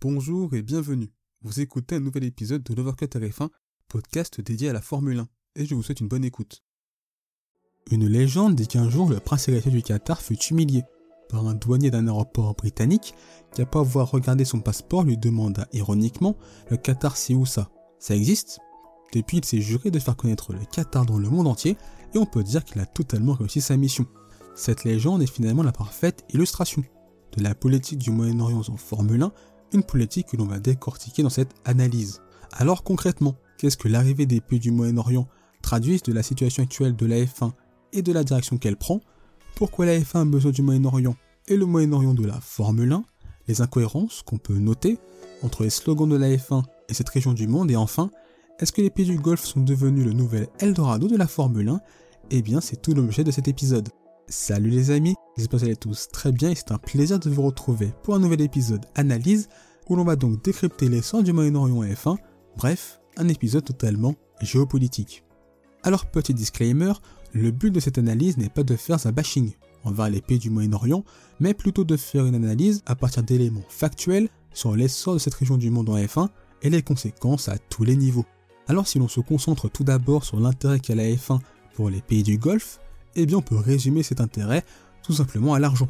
Bonjour et bienvenue. Vous écoutez un nouvel épisode de l'Overcut RF1, podcast dédié à la Formule 1, et je vous souhaite une bonne écoute. Une légende dit qu'un jour le prince héritier du Qatar fut humilié par un douanier d'un aéroport britannique qui, après avoir regardé son passeport, lui demanda ironiquement Le Qatar, c'est où ça Ça existe? Depuis, il s'est juré de faire connaître le Qatar dans le monde entier, et on peut dire qu'il a totalement réussi sa mission. Cette légende est finalement la parfaite illustration de la politique du Moyen-Orient en Formule 1, une politique que l'on va décortiquer dans cette analyse. Alors concrètement, qu'est-ce que l'arrivée des pays du Moyen-Orient traduit de la situation actuelle de la F1 et de la direction qu'elle prend? Pourquoi la F1 a besoin du Moyen-Orient et le Moyen-Orient de la Formule 1 Les incohérences qu'on peut noter entre les slogans de la F1 et cette région du monde et enfin, est-ce que les pays du Golfe sont devenus le nouvel Eldorado de la Formule 1 Eh bien, c'est tout l'objet de cet épisode. Salut les amis, j'espère que vous allez tous très bien et c'est un plaisir de vous retrouver pour un nouvel épisode analyse où l'on va donc décrypter l'essence du Moyen-Orient F1, bref, un épisode totalement géopolitique. Alors petit disclaimer, le but de cette analyse n'est pas de faire un bashing envers les pays du Moyen-Orient, mais plutôt de faire une analyse à partir d'éléments factuels sur l'essor de cette région du monde en F1 et les conséquences à tous les niveaux. Alors si l'on se concentre tout d'abord sur l'intérêt qu'a la F1 pour les pays du Golfe, eh bien on peut résumer cet intérêt tout simplement à l'argent.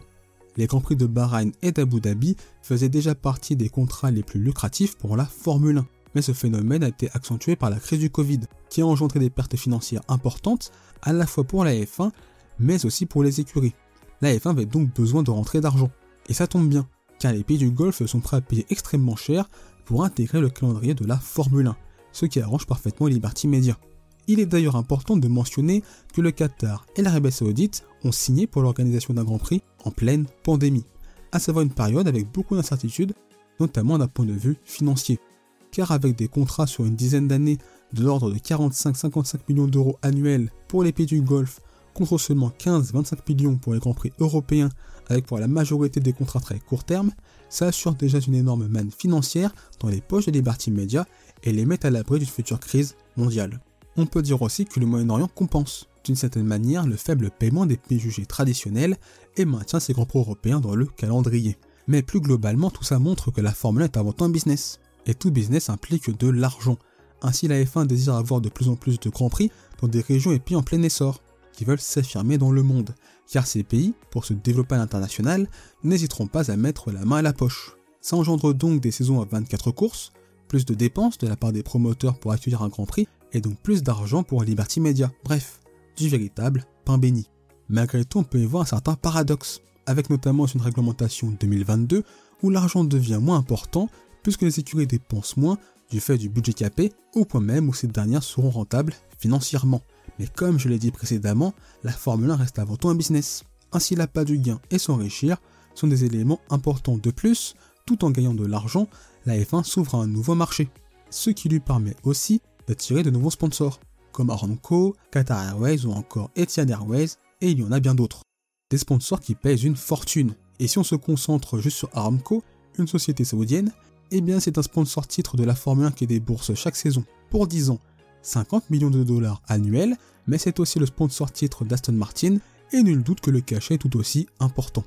Les Grands Prix de Bahreïn et d'Abu Dhabi faisaient déjà partie des contrats les plus lucratifs pour la Formule 1. Mais ce phénomène a été accentué par la crise du Covid, qui a engendré des pertes financières importantes, à la fois pour la F1, mais aussi pour les écuries. La F1 avait donc besoin de rentrer d'argent. Et ça tombe bien, car les pays du Golfe sont prêts à payer extrêmement cher pour intégrer le calendrier de la Formule 1, ce qui arrange parfaitement Liberty Media. Il est d'ailleurs important de mentionner que le Qatar et l'Arabie Saoudite ont signé pour l'organisation d'un Grand Prix en pleine pandémie, à savoir une période avec beaucoup d'incertitudes, notamment d'un point de vue financier. Car avec des contrats sur une dizaine d'années de l'ordre de 45-55 millions d'euros annuels pour les pays du Golfe, contre seulement 15-25 millions pour les Grands Prix européens, avec pour la majorité des contrats très court terme, ça assure déjà une énorme manne financière dans les poches des Liberty Media et les met à l'abri d'une future crise mondiale. On peut dire aussi que le Moyen-Orient compense, d'une certaine manière, le faible paiement des pays jugés traditionnels et maintient ses grands pros européens dans le calendrier. Mais plus globalement, tout ça montre que la Formule 1 est avant tout un business. Et tout business implique de l'argent. Ainsi, la F1 désire avoir de plus en plus de grands prix dans des régions et pays en plein essor, qui veulent s'affirmer dans le monde. Car ces pays, pour se développer à l'international, n'hésiteront pas à mettre la main à la poche. Ça engendre donc des saisons à 24 courses, plus de dépenses de la part des promoteurs pour accueillir un grand prix, et donc plus d'argent pour Liberty Media. Bref, du véritable pain béni. Malgré tout, on peut y voir un certain paradoxe, avec notamment une réglementation 2022 où l'argent devient moins important puisque les écuries dépensent moins du fait du budget capé, au point même où ces dernières seront rentables financièrement. Mais comme je l'ai dit précédemment, la Formule 1 reste avant tout un business. Ainsi pas du gain et s'enrichir sont des éléments importants de plus, tout en gagnant de l'argent, la F1 s'ouvre à un nouveau marché, ce qui lui permet aussi d'attirer de nouveaux sponsors, comme Aramco, Qatar Airways ou encore Etihad Airways, et il y en a bien d'autres. Des sponsors qui pèsent une fortune. Et si on se concentre juste sur Aramco, une société saoudienne, eh bien c'est un sponsor titre de la Formule 1 qui débourse chaque saison, pour 10 ans, 50 millions de dollars annuels, mais c'est aussi le sponsor titre d'Aston Martin, et nul doute que le cachet est tout aussi important.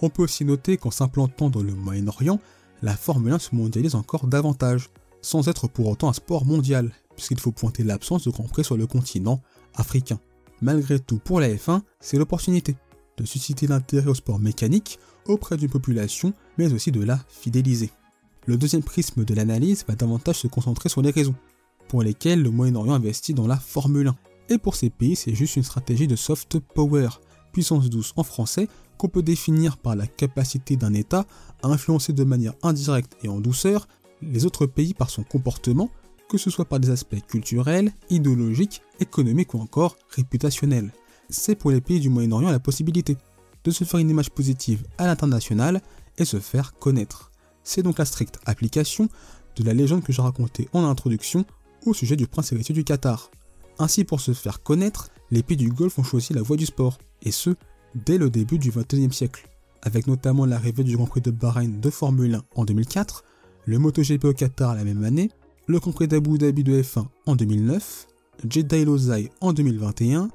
On peut aussi noter qu'en s'implantant dans le Moyen-Orient, la Formule 1 se mondialise encore davantage, sans être pour autant un sport mondial, puisqu'il faut pointer l'absence de Grand Prix sur le continent africain. Malgré tout, pour la F1, c'est l'opportunité de susciter l'intérêt au sport mécanique auprès d'une population, mais aussi de la fidéliser. Le deuxième prisme de l'analyse va davantage se concentrer sur les raisons pour lesquelles le Moyen-Orient investit dans la Formule 1. Et pour ces pays, c'est juste une stratégie de soft power, puissance douce en français, qu'on peut définir par la capacité d'un État à influencer de manière indirecte et en douceur les autres pays par son comportement, que ce soit par des aspects culturels, idéologiques, économiques ou encore réputationnels. C'est pour les pays du Moyen-Orient la possibilité de se faire une image positive à l'international et se faire connaître. C'est donc la stricte application de la légende que j'ai racontée en introduction au sujet du prince héritier du Qatar. Ainsi, pour se faire connaître, les pays du Golfe ont choisi la voie du sport, et ce, dès le début du XXIe siècle, avec notamment l'arrivée du Grand Prix de Bahreïn de Formule 1 en 2004, le MotoGP au Qatar la même année, le Prix d'Abu Dhabi de F1 en 2009, Jeddah Lozai en 2021,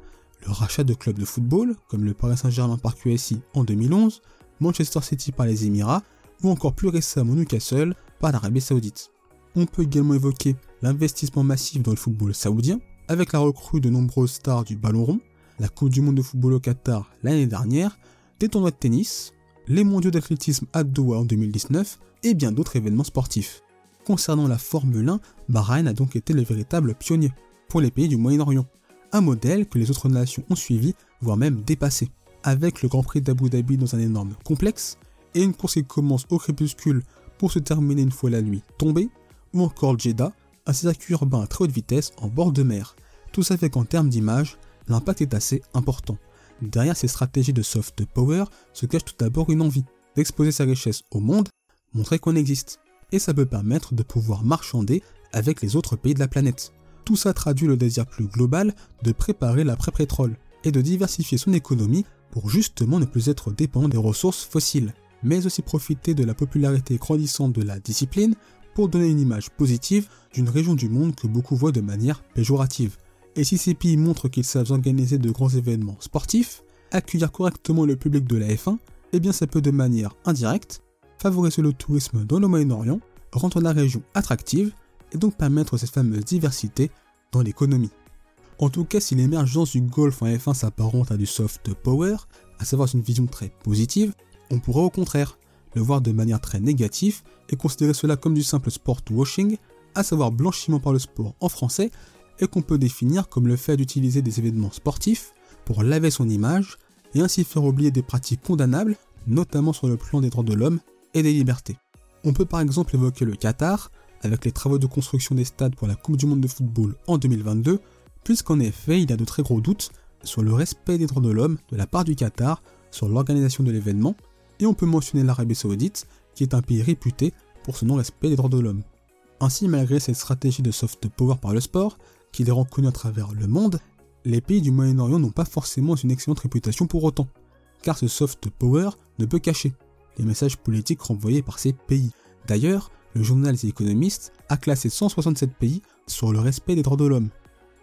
le rachat de clubs de football comme le Paris Saint-Germain par QSI en 2011, Manchester City par les Émirats ou encore plus récemment Newcastle par l'Arabie Saoudite. On peut également évoquer l'investissement massif dans le football saoudien, avec la recrue de nombreuses stars du ballon rond, la Coupe du monde de football au Qatar l'année dernière, des tournois de tennis, les mondiaux d'athlétisme à Doha en 2019 et bien d'autres événements sportifs. Concernant la Formule 1, Bahreïn a donc été le véritable pionnier pour les pays du Moyen-Orient, un modèle que les autres nations ont suivi, voire même dépassé. Avec le Grand Prix d'Abu Dhabi dans un énorme complexe, et une course qui commence au crépuscule pour se terminer une fois la nuit tombée, ou encore Jeddah, un circuit urbain à très haute vitesse en bord de mer. Tout ça fait qu'en termes d'image, l'impact est assez important. Derrière ces stratégies de soft power se cache tout d'abord une envie d'exposer sa richesse au monde, montrer qu'on existe. Et ça peut permettre de pouvoir marchander avec les autres pays de la planète. Tout ça traduit le désir plus global de préparer l'après-pétrole et de diversifier son économie pour justement ne plus être dépendant des ressources fossiles, mais aussi profiter de la popularité grandissante de la discipline pour donner une image positive d'une région du monde que beaucoup voient de manière péjorative. Et si ces pays montrent qu'ils savent organiser de grands événements sportifs, accueillir correctement le public de la F1, eh bien ça peut de manière indirecte favoriser le tourisme dans le Moyen-Orient, rendre la région attractive et donc permettre cette fameuse diversité dans l'économie. En tout cas, si l'émergence du golf en F1 s'apparente à du soft power, à savoir une vision très positive, on pourrait au contraire le voir de manière très négative et considérer cela comme du simple sport washing, à savoir blanchiment par le sport en français, et qu'on peut définir comme le fait d'utiliser des événements sportifs pour laver son image et ainsi faire oublier des pratiques condamnables, notamment sur le plan des droits de l'homme et des libertés. On peut par exemple évoquer le Qatar, avec les travaux de construction des stades pour la Coupe du Monde de football en 2022, puisqu'en effet il y a de très gros doutes sur le respect des droits de l'homme de la part du Qatar sur l'organisation de l'événement, et on peut mentionner l'Arabie Saoudite, qui est un pays réputé pour son non-respect des droits de l'homme. Ainsi, malgré cette stratégie de soft power par le sport, qui les rend connus à travers le monde, les pays du Moyen-Orient n'ont pas forcément une excellente réputation pour autant, car ce soft power ne peut cacher les messages politiques renvoyés par ces pays. D'ailleurs, le journal The Economist a classé 167 pays sur le respect des droits de l'homme.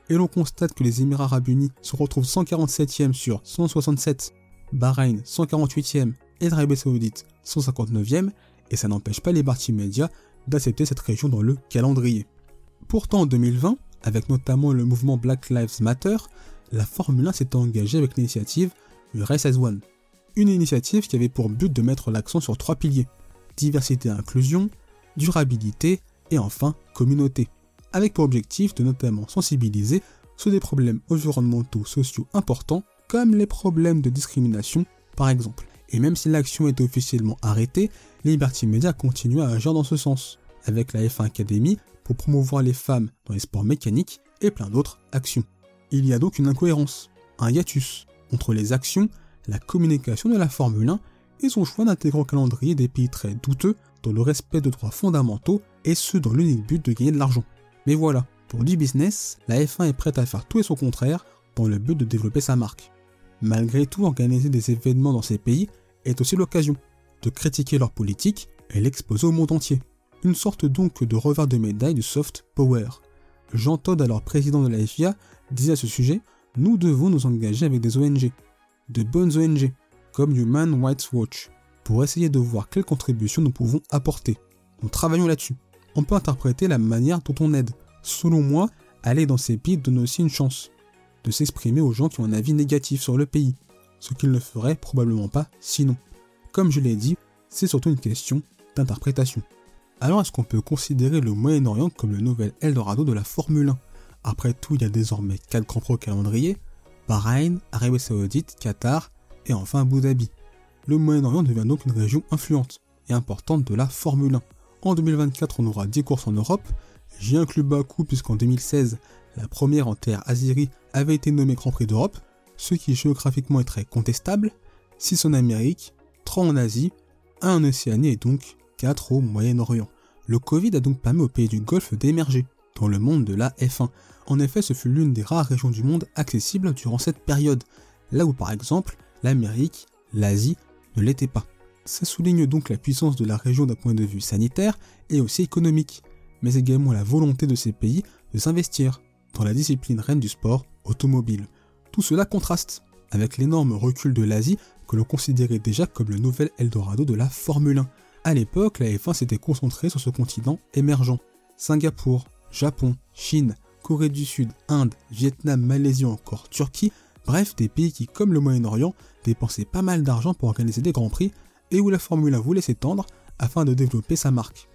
Et l'on constate que les Émirats arabes unis se retrouvent 147e sur 167, Bahreïn 148e et l'Arabie saoudite 159e, et ça n'empêche pas les partis médias d'accepter cette région dans le calendrier. Pourtant en 2020, avec notamment le mouvement Black Lives Matter, la Formule 1 s'est engagée avec l'initiative Race as One. Une initiative qui avait pour but de mettre l'accent sur trois piliers diversité et inclusion, durabilité et enfin communauté, avec pour objectif de notamment sensibiliser sur des problèmes environnementaux sociaux importants comme les problèmes de discrimination par exemple. Et même si l'action est officiellement arrêtée, Liberty Media continue à agir dans ce sens, avec la F1 Academy pour promouvoir les femmes dans les sports mécaniques et plein d'autres actions. Il y a donc une incohérence, un hiatus, entre les actions, la communication de la Formule 1 et son choix d'intégrer au calendrier des pays très douteux dans le respect de droits fondamentaux et ce dans l'unique but de gagner de l'argent. Mais voilà, pour du business, la F1 est prête à faire tout et son contraire dans le but de développer sa marque. Malgré tout, organiser des événements dans ces pays est aussi l'occasion de critiquer leur politique et l'exposer au monde entier. Une sorte donc de revers de médaille du soft power. Jean Todd, alors président de la FIA, disait à ce sujet Nous devons nous engager avec des ONG, de bonnes ONG, comme Human Rights Watch, pour essayer de voir quelles contributions nous pouvons apporter. Nous travaillons là-dessus. On peut interpréter la manière dont on aide. Selon moi, aller dans ces pays donne aussi une chance de s'exprimer aux gens qui ont un avis négatif sur le pays, ce qu'ils ne feraient probablement pas sinon. Comme je l'ai dit, c'est surtout une question d'interprétation. Alors est-ce qu'on peut considérer le Moyen-Orient comme le nouvel Eldorado de la Formule 1 Après tout, il y a désormais 4 grands pro calendriers, Bahreïn, Arabie Saoudite, Qatar et enfin Abu Dhabi. Le Moyen-Orient devient donc une région influente et importante de la Formule 1. En 2024, on aura 10 courses en Europe. J'y inclus Bakou puisqu'en 2016, la première en terre azyrie avait été nommée Grand Prix d'Europe, ce qui géographiquement est très contestable. 6 en Amérique, 3 en Asie, 1 en Océanie et donc 4 au Moyen-Orient. Le Covid a donc permis aux pays du Golfe d'émerger dans le monde de la F1. En effet, ce fut l'une des rares régions du monde accessibles durant cette période, là où par exemple l'Amérique, l'Asie ne l'étaient pas. Ça souligne donc la puissance de la région d'un point de vue sanitaire et aussi économique, mais également la volonté de ces pays de s'investir dans la discipline reine du sport automobile. Tout cela contraste avec l'énorme recul de l'Asie que l'on considérait déjà comme le nouvel Eldorado de la Formule 1, À l'époque, la F1 s'était concentrée sur ce continent émergent. Singapour, Japon, Chine, Corée du Sud, Inde, Vietnam, Malaisie encore Turquie, bref des pays qui, comme le Moyen-Orient, dépensaient pas mal d'argent pour organiser des grands prix et où la Formule 1 voulait s'étendre afin de développer sa marque.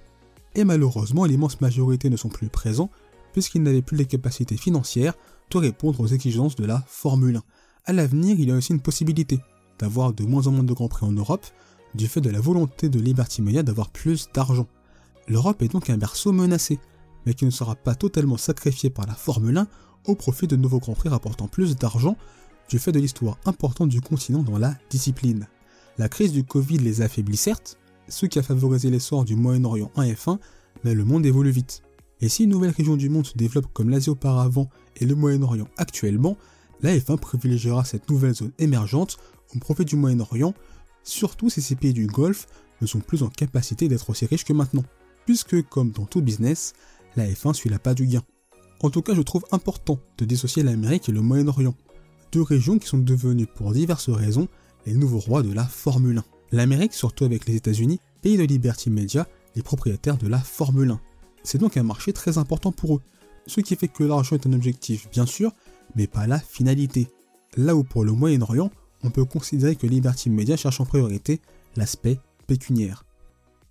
Et malheureusement, l'immense majorité ne sont plus présents puisqu'ils n'avaient plus les capacités financières de répondre aux exigences de la Formule 1. À l'avenir, il y a aussi une possibilité d'avoir de moins en moins de grands prix en Europe du fait de la volonté de Liberty Media d'avoir plus d'argent. L'Europe est donc un berceau menacé, mais qui ne sera pas totalement sacrifié par la Formule 1 au profit de nouveaux grands prix rapportant plus d'argent du fait de l'histoire importante du continent dans la discipline. La crise du Covid les affaiblit certes, ce qui a favorisé l'essor du Moyen-Orient en F1, mais le monde évolue vite. Et si une nouvelle région du monde se développe comme l'Asie auparavant et le Moyen-Orient actuellement, la F1 privilégiera cette nouvelle zone émergente au profit du Moyen-Orient, surtout si ces pays du Golfe ne sont plus en capacité d'être aussi riches que maintenant, puisque comme dans tout business, la F1 suit la pas du gain. En tout cas, je trouve important de dissocier l'Amérique et le Moyen-Orient, deux régions qui sont devenues pour diverses raisons les nouveaux rois de la Formule 1. L'Amérique, surtout avec les États-Unis, pays de Liberty Media, les propriétaires de la Formule 1. C'est donc un marché très important pour eux, ce qui fait que l'argent est un objectif, bien sûr, mais pas la finalité. Là où pour le Moyen-Orient, on peut considérer que Liberty Media cherche en priorité l'aspect pécuniaire.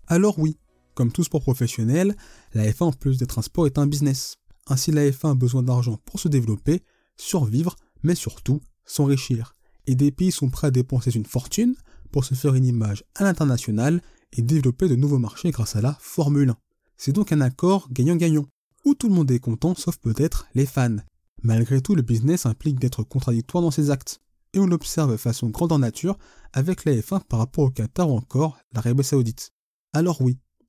Alors oui, comme tout sport professionnel, la F1 en plus d'être un sport est un business. Ainsi la F1 a besoin d'argent pour se développer, survivre, mais surtout s'enrichir. Et des pays sont prêts à dépenser une fortune pour se faire une image à l'international et développer de nouveaux marchés grâce à la Formule 1. C'est donc un accord gagnant-gagnant, où tout le monde est content sauf peut-être les fans. Malgré tout, le business implique d'être contradictoire dans ses actes, et on l'observe de façon grandeur nature avec la F1 par rapport au Qatar ou encore l'Arabie Saoudite. Alors oui,